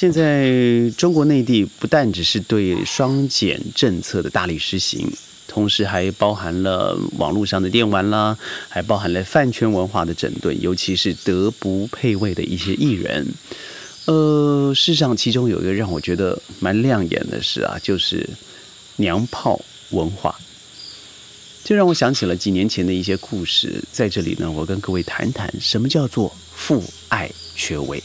现在中国内地不但只是对双减政策的大力实行，同时还包含了网络上的电玩啦，还包含了饭圈文化的整顿，尤其是德不配位的一些艺人。呃，事实上，其中有一个让我觉得蛮亮眼的事啊，就是娘炮文化。这让我想起了几年前的一些故事，在这里呢，我跟各位谈谈什么叫做父爱缺位。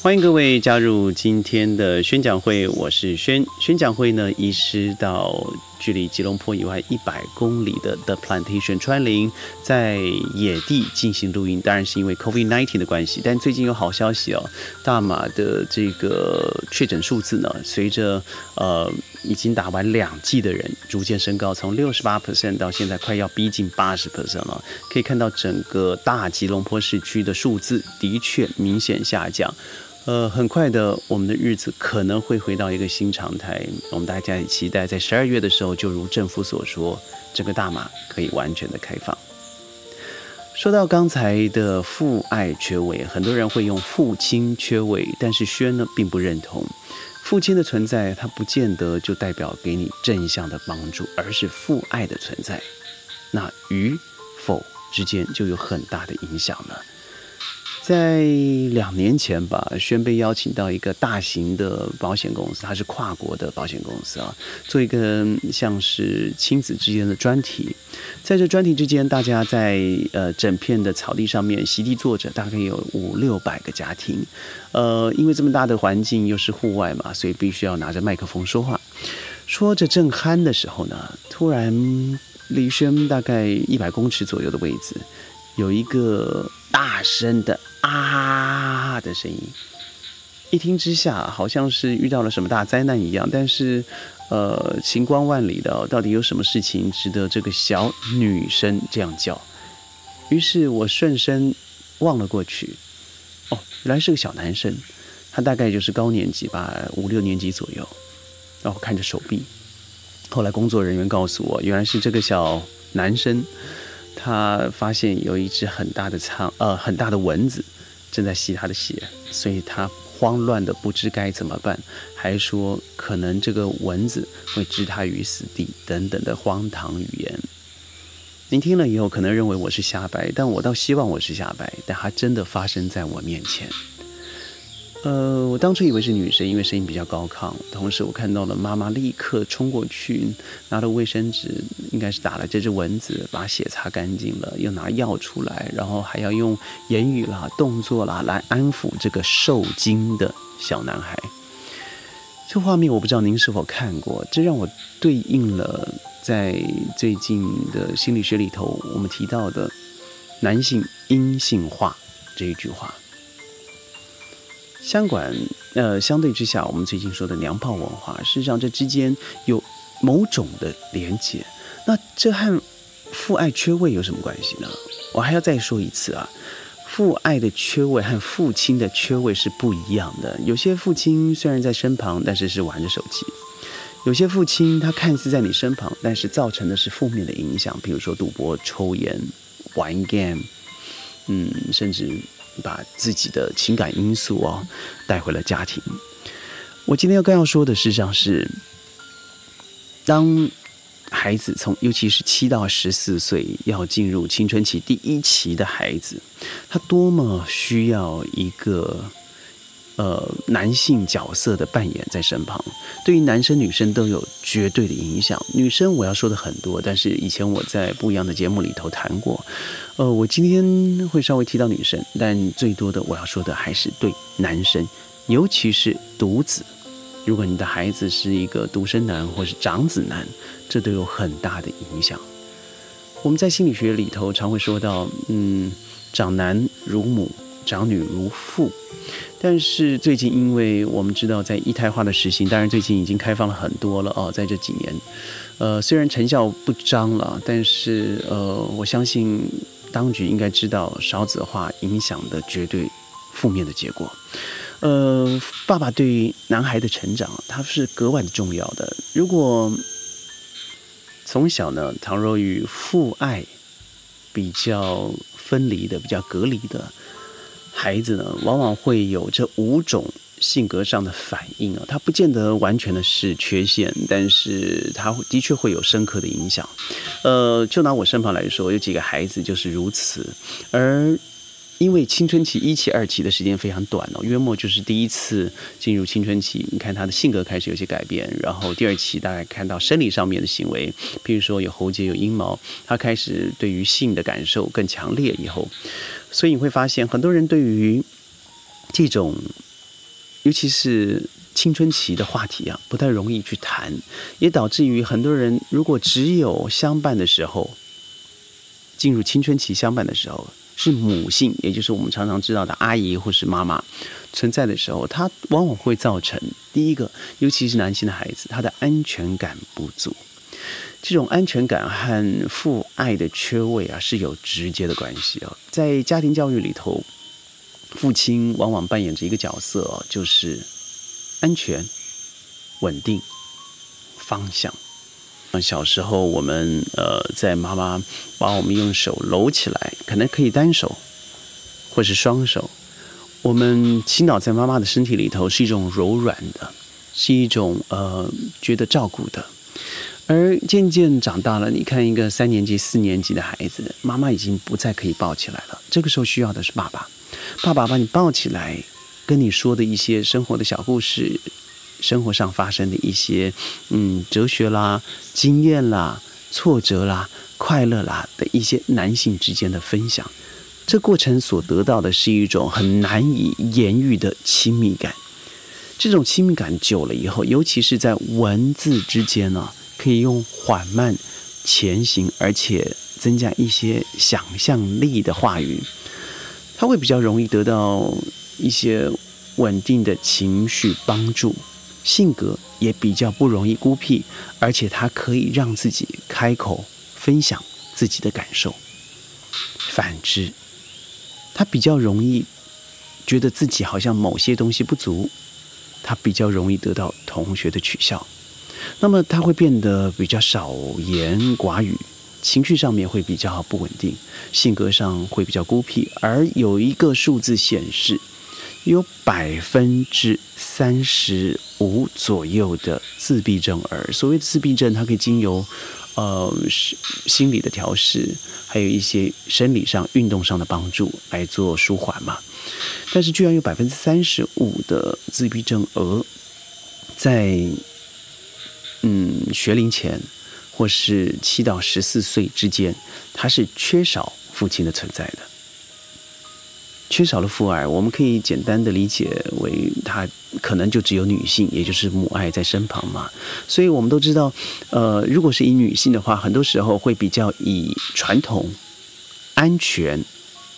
欢迎各位加入今天的宣讲会，我是宣。宣讲会呢，移师到距离吉隆坡以外一百公里的 The Plantation 川林，在野地进行录音。当然是因为 COVID-19 的关系，但最近有好消息哦，大马的这个确诊数字呢，随着呃已经打完两剂的人逐渐升高，从六十八 percent 到现在快要逼近八十 percent 了。可以看到整个大吉隆坡市区的数字的确明显下降。呃，很快的，我们的日子可能会回到一个新常态。我们大家也期待，在十二月的时候，就如政府所说，整个大马可以完全的开放。说到刚才的父爱缺位，很多人会用父亲缺位，但是轩呢并不认同。父亲的存在，它不见得就代表给你正向的帮助，而是父爱的存在，那与否之间就有很大的影响了。在两年前吧，宣被邀请到一个大型的保险公司，它是跨国的保险公司啊，做一个像是亲子之间的专题。在这专题之间，大家在呃整片的草地上面席地坐着，大概有五六百个家庭。呃，因为这么大的环境又是户外嘛，所以必须要拿着麦克风说话。说着正酣的时候呢，突然离轩大概一百公尺左右的位置，有一个大声的。啊的声音，一听之下，好像是遇到了什么大灾难一样。但是，呃，晴光万里的，到底有什么事情值得这个小女生这样叫？于是我顺身望了过去，哦，原来是个小男生，他大概就是高年级吧，五六年级左右。然后看着手臂，后来工作人员告诉我，原来是这个小男生。他发现有一只很大的苍呃很大的蚊子正在吸他的血，所以他慌乱的不知该怎么办，还说可能这个蚊子会置他于死地等等的荒唐语言。您听了以后可能认为我是瞎掰，但我倒希望我是瞎掰，但它真的发生在我面前。呃，我当初以为是女生，因为声音比较高亢。同时，我看到了妈妈立刻冲过去，拿了卫生纸，应该是打了这只蚊子，把血擦干净了，又拿药出来，然后还要用言语啦、动作啦来安抚这个受惊的小男孩。这画面我不知道您是否看过，这让我对应了在最近的心理学里头我们提到的男性阴性化这一句话。相管，呃，相对之下，我们最近说的娘炮文化，事实上这之间有某种的连结。那这和父爱缺位有什么关系呢？我还要再说一次啊，父爱的缺位和父亲的缺位是不一样的。有些父亲虽然在身旁，但是是玩着手机；有些父亲他看似在你身旁，但是造成的是负面的影响，比如说赌博、抽烟、玩 game，嗯，甚至。把自己的情感因素哦带回了家庭。我今天要刚要说的事实上是，当孩子从尤其是七到十四岁要进入青春期第一期的孩子，他多么需要一个。呃，男性角色的扮演在身旁，对于男生女生都有绝对的影响。女生我要说的很多，但是以前我在不一样的节目里头谈过。呃，我今天会稍微提到女生，但最多的我要说的还是对男生，尤其是独子。如果你的孩子是一个独生男或是长子男，这都有很大的影响。我们在心理学里头常会说到，嗯，长男如母。长女如父，但是最近因为我们知道在一胎化的实行，当然最近已经开放了很多了哦，在这几年，呃，虽然成效不彰了，但是呃，我相信当局应该知道少子化影响的绝对负面的结果。呃，爸爸对于男孩的成长，他是格外的重要的。如果从小呢，倘若与父爱。比较分离的、比较隔离的孩子呢，往往会有这五种性格上的反应啊。他不见得完全的是缺陷，但是他的确会有深刻的影响。呃，就拿我身旁来说，有几个孩子就是如此，而。因为青春期一期、二期的时间非常短哦，约莫就是第一次进入青春期，你看他的性格开始有些改变，然后第二期大概看到生理上面的行为，譬如说有喉结、有阴毛，他开始对于性的感受更强烈以后，所以你会发现很多人对于这种，尤其是青春期的话题啊，不太容易去谈，也导致于很多人如果只有相伴的时候，进入青春期相伴的时候。是母性，也就是我们常常知道的阿姨或是妈妈存在的时候，它往往会造成第一个，尤其是男性的孩子，他的安全感不足。这种安全感和父爱的缺位啊，是有直接的关系啊。在家庭教育里头，父亲往往扮演着一个角色，就是安全、稳定、方向。小时候，我们呃，在妈妈把我们用手搂起来，可能可以单手，或是双手。我们倾倒在妈妈的身体里头，是一种柔软的，是一种呃觉得照顾的。而渐渐长大了，你看一个三年级、四年级的孩子，妈妈已经不再可以抱起来了。这个时候需要的是爸爸，爸爸把你抱起来，跟你说的一些生活的小故事。生活上发生的一些，嗯，哲学啦、经验啦、挫折啦、快乐啦的一些男性之间的分享，这过程所得到的是一种很难以言喻的亲密感。这种亲密感久了以后，尤其是在文字之间呢，可以用缓慢前行，而且增加一些想象力的话语，他会比较容易得到一些稳定的情绪帮助。性格也比较不容易孤僻，而且他可以让自己开口分享自己的感受。反之，他比较容易觉得自己好像某些东西不足，他比较容易得到同学的取笑。那么他会变得比较少言寡语，情绪上面会比较不稳定，性格上会比较孤僻。而有一个数字显示。有百分之三十五左右的自闭症儿，所谓的自闭症，它可以经由呃心理的调试，还有一些生理上、运动上的帮助来做舒缓嘛。但是，居然有百分之三十五的自闭症儿，在嗯学龄前或是七到十四岁之间，他是缺少父亲的存在的。缺少了父爱，我们可以简单的理解为，他可能就只有女性，也就是母爱在身旁嘛。所以我们都知道，呃，如果是以女性的话，很多时候会比较以传统、安全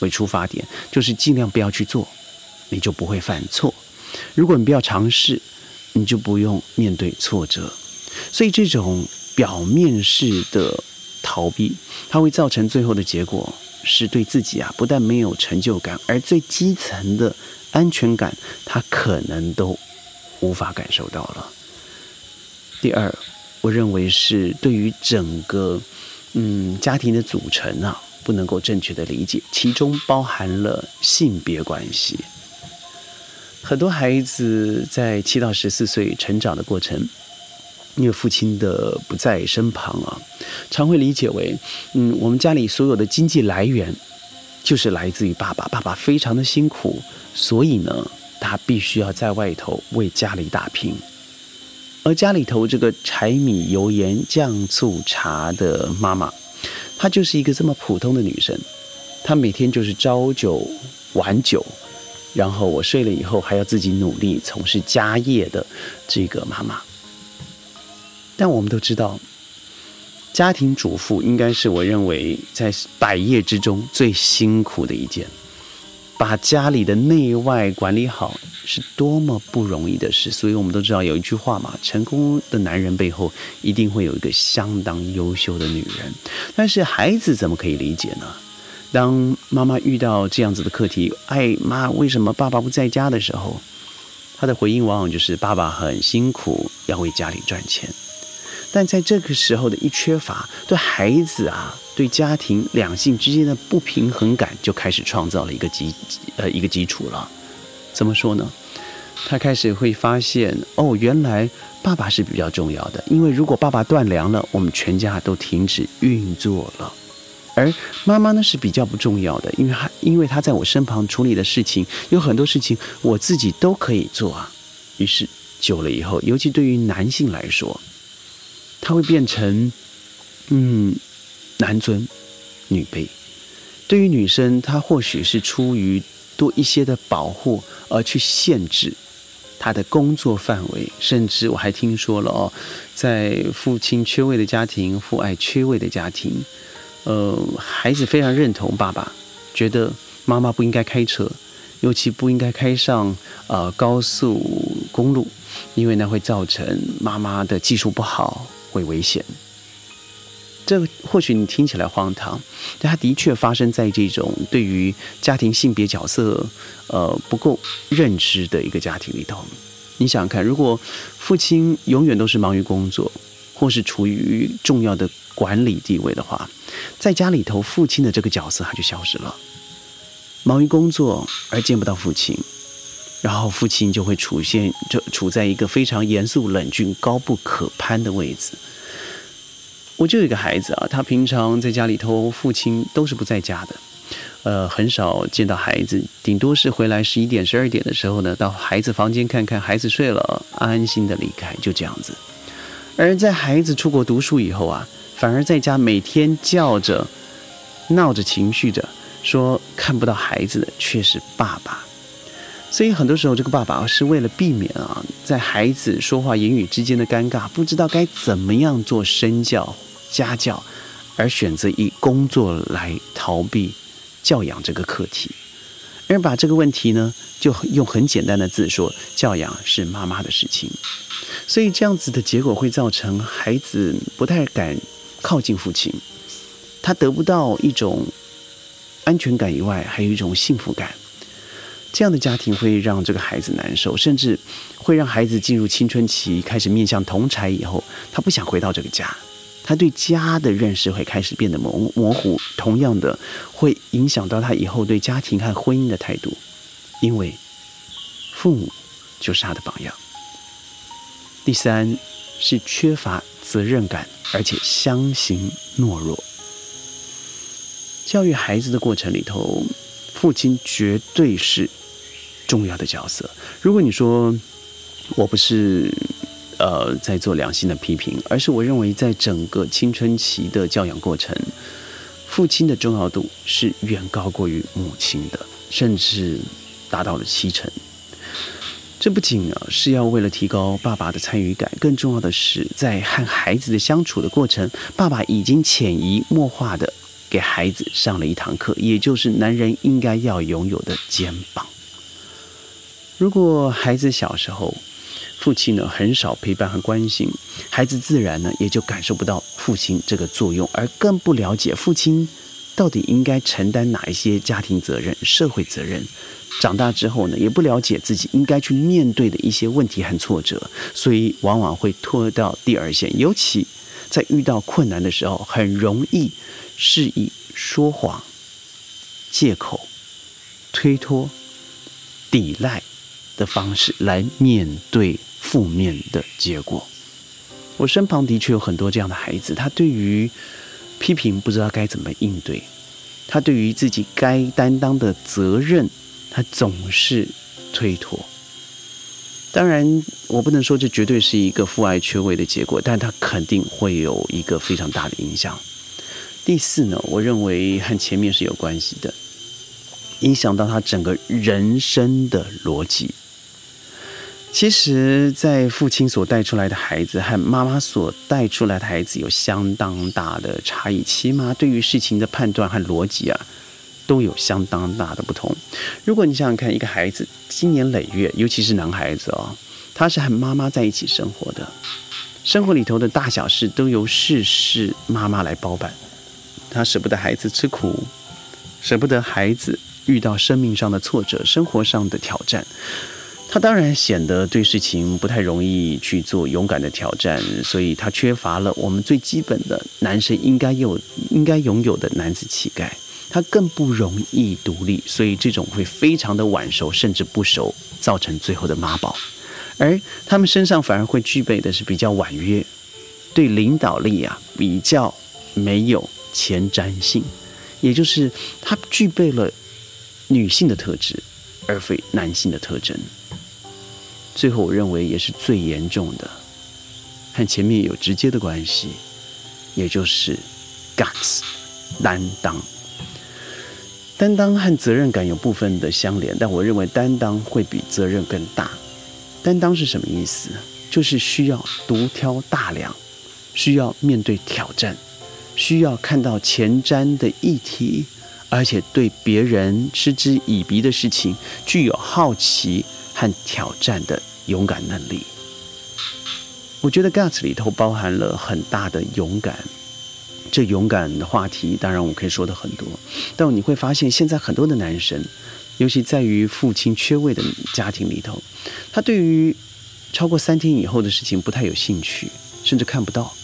为出发点，就是尽量不要去做，你就不会犯错。如果你不要尝试，你就不用面对挫折。所以这种表面式的逃避，它会造成最后的结果。是对自己啊，不但没有成就感，而最基层的安全感，他可能都无法感受到了。第二，我认为是对于整个嗯家庭的组成啊，不能够正确的理解，其中包含了性别关系。很多孩子在七到十四岁成长的过程。因为父亲的不在身旁啊，常会理解为，嗯，我们家里所有的经济来源就是来自于爸爸。爸爸非常的辛苦，所以呢，他必须要在外头为家里打拼。而家里头这个柴米油盐酱醋茶的妈妈，她就是一个这么普通的女生，她每天就是朝九晚九，然后我睡了以后还要自己努力从事家业的这个妈妈。但我们都知道，家庭主妇应该是我认为在百业之中最辛苦的一件。把家里的内外管理好是多么不容易的事。所以我们都知道有一句话嘛：成功的男人背后一定会有一个相当优秀的女人。但是孩子怎么可以理解呢？当妈妈遇到这样子的课题，哎妈，为什么爸爸不在家的时候，他的回应往往就是爸爸很辛苦，要为家里赚钱。但在这个时候的一缺乏，对孩子啊对家庭两性之间的不平衡感就开始创造了一个基呃一个基础了。怎么说呢？他开始会发现，哦，原来爸爸是比较重要的，因为如果爸爸断粮了，我们全家都停止运作了。而妈妈呢是比较不重要的，因为她因为她在我身旁处理的事情有很多事情我自己都可以做啊。于是久了以后，尤其对于男性来说，他会变成嗯男尊女卑；对于女生，她或许是出于多一些的保护而去限制她的工作范围，甚至我还听说了哦，在父亲缺位的家庭、父爱缺位的家庭。呃，孩子非常认同爸爸，觉得妈妈不应该开车，尤其不应该开上呃高速公路，因为那会造成妈妈的技术不好，会危险。这或许你听起来荒唐，但它的确发生在这种对于家庭性别角色呃不够认知的一个家庭里头。你想想看，如果父亲永远都是忙于工作，或是处于重要的管理地位的话，在家里头，父亲的这个角色他就消失了，忙于工作而见不到父亲，然后父亲就会出现，就处在一个非常严肃、冷峻、高不可攀的位置。我就有一个孩子啊，他平常在家里头，父亲都是不在家的，呃，很少见到孩子，顶多是回来十一点、十二点的时候呢，到孩子房间看看孩子睡了，安心的离开，就这样子。而在孩子出国读书以后啊，反而在家每天叫着、闹着、情绪着，说看不到孩子的却是爸爸。所以很多时候，这个爸爸是为了避免啊，在孩子说话言语之间的尴尬，不知道该怎么样做身教、家教，而选择以工作来逃避教养这个课题，而把这个问题呢，就用很简单的字说：教养是妈妈的事情。所以这样子的结果会造成孩子不太敢靠近父亲，他得不到一种安全感以外，还有一种幸福感。这样的家庭会让这个孩子难受，甚至会让孩子进入青春期，开始面向同柴以后，他不想回到这个家，他对家的认识会开始变得模模糊。同样的，会影响到他以后对家庭和婚姻的态度，因为父母就是他的榜样。第三是缺乏责任感，而且相形懦弱。教育孩子的过程里头，父亲绝对是重要的角色。如果你说我不是呃在做良心的批评，而是我认为在整个青春期的教养过程，父亲的重要度是远高过于母亲的，甚至达到了七成。这不仅啊是要为了提高爸爸的参与感，更重要的是，在和孩子的相处的过程，爸爸已经潜移默化的给孩子上了一堂课，也就是男人应该要拥有的肩膀。如果孩子小时候，父亲呢很少陪伴和关心，孩子自然呢也就感受不到父亲这个作用，而更不了解父亲到底应该承担哪一些家庭责任、社会责任。长大之后呢，也不了解自己应该去面对的一些问题和挫折，所以往往会拖到第二线。尤其在遇到困难的时候，很容易是以说谎、借口、推脱、抵赖的方式来面对负面的结果。我身旁的确有很多这样的孩子，他对于批评不知道该怎么应对，他对于自己该担当的责任。他总是推脱，当然，我不能说这绝对是一个父爱缺位的结果，但他肯定会有一个非常大的影响。第四呢，我认为和前面是有关系的，影响到他整个人生的逻辑。其实，在父亲所带出来的孩子和妈妈所带出来的孩子有相当大的差异，起码对于事情的判断和逻辑啊。都有相当大的不同。如果你想想看，一个孩子经年累月，尤其是男孩子哦，他是和妈妈在一起生活的，生活里头的大小事都由事事妈妈来包办。他舍不得孩子吃苦，舍不得孩子遇到生命上的挫折、生活上的挑战。他当然显得对事情不太容易去做勇敢的挑战，所以他缺乏了我们最基本的男生应该有、应该拥有的男子气概。他更不容易独立，所以这种会非常的晚熟，甚至不熟，造成最后的妈宝。而他们身上反而会具备的是比较婉约，对领导力啊比较没有前瞻性，也就是他具备了女性的特质，而非男性的特征。最后，我认为也是最严重的，和前面有直接的关系，也就是 guts 担当。担当和责任感有部分的相连，但我认为担当会比责任更大。担当是什么意思？就是需要独挑大梁，需要面对挑战，需要看到前瞻的议题，而且对别人嗤之以鼻的事情具有好奇和挑战的勇敢能力。我觉得 guts 里头包含了很大的勇敢。这勇敢的话题，当然我可以说的很多，但你会发现现在很多的男生。尤其在于父亲缺位的家庭里头，他对于超过三天以后的事情不太有兴趣，甚至看不到。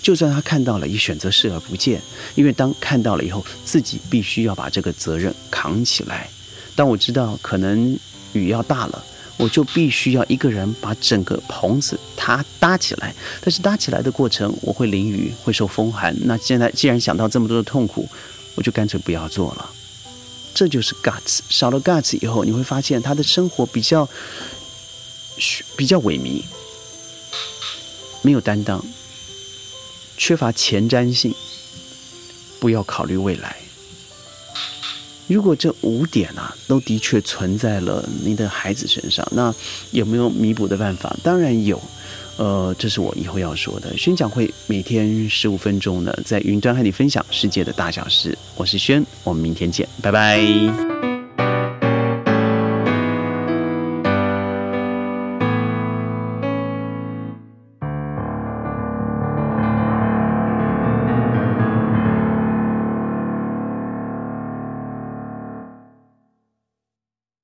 就算他看到了，也选择视而不见，因为当看到了以后，自己必须要把这个责任扛起来。但我知道可能雨要大了，我就必须要一个人把整个棚子它搭起来。但是搭起来的过程，我会淋雨，会受风寒。那现在既然想到这么多的痛苦，我就干脆不要做了。这就是 guts，少了 guts 以后，你会发现他的生活比较比较萎靡，没有担当，缺乏前瞻性，不要考虑未来。如果这五点啊都的确存在了您的孩子身上，那有没有弥补的办法？当然有。呃，这是我以后要说的。宣讲会每天十五分钟呢，在云端和你分享世界的大小事。我是轩，我们明天见，拜拜。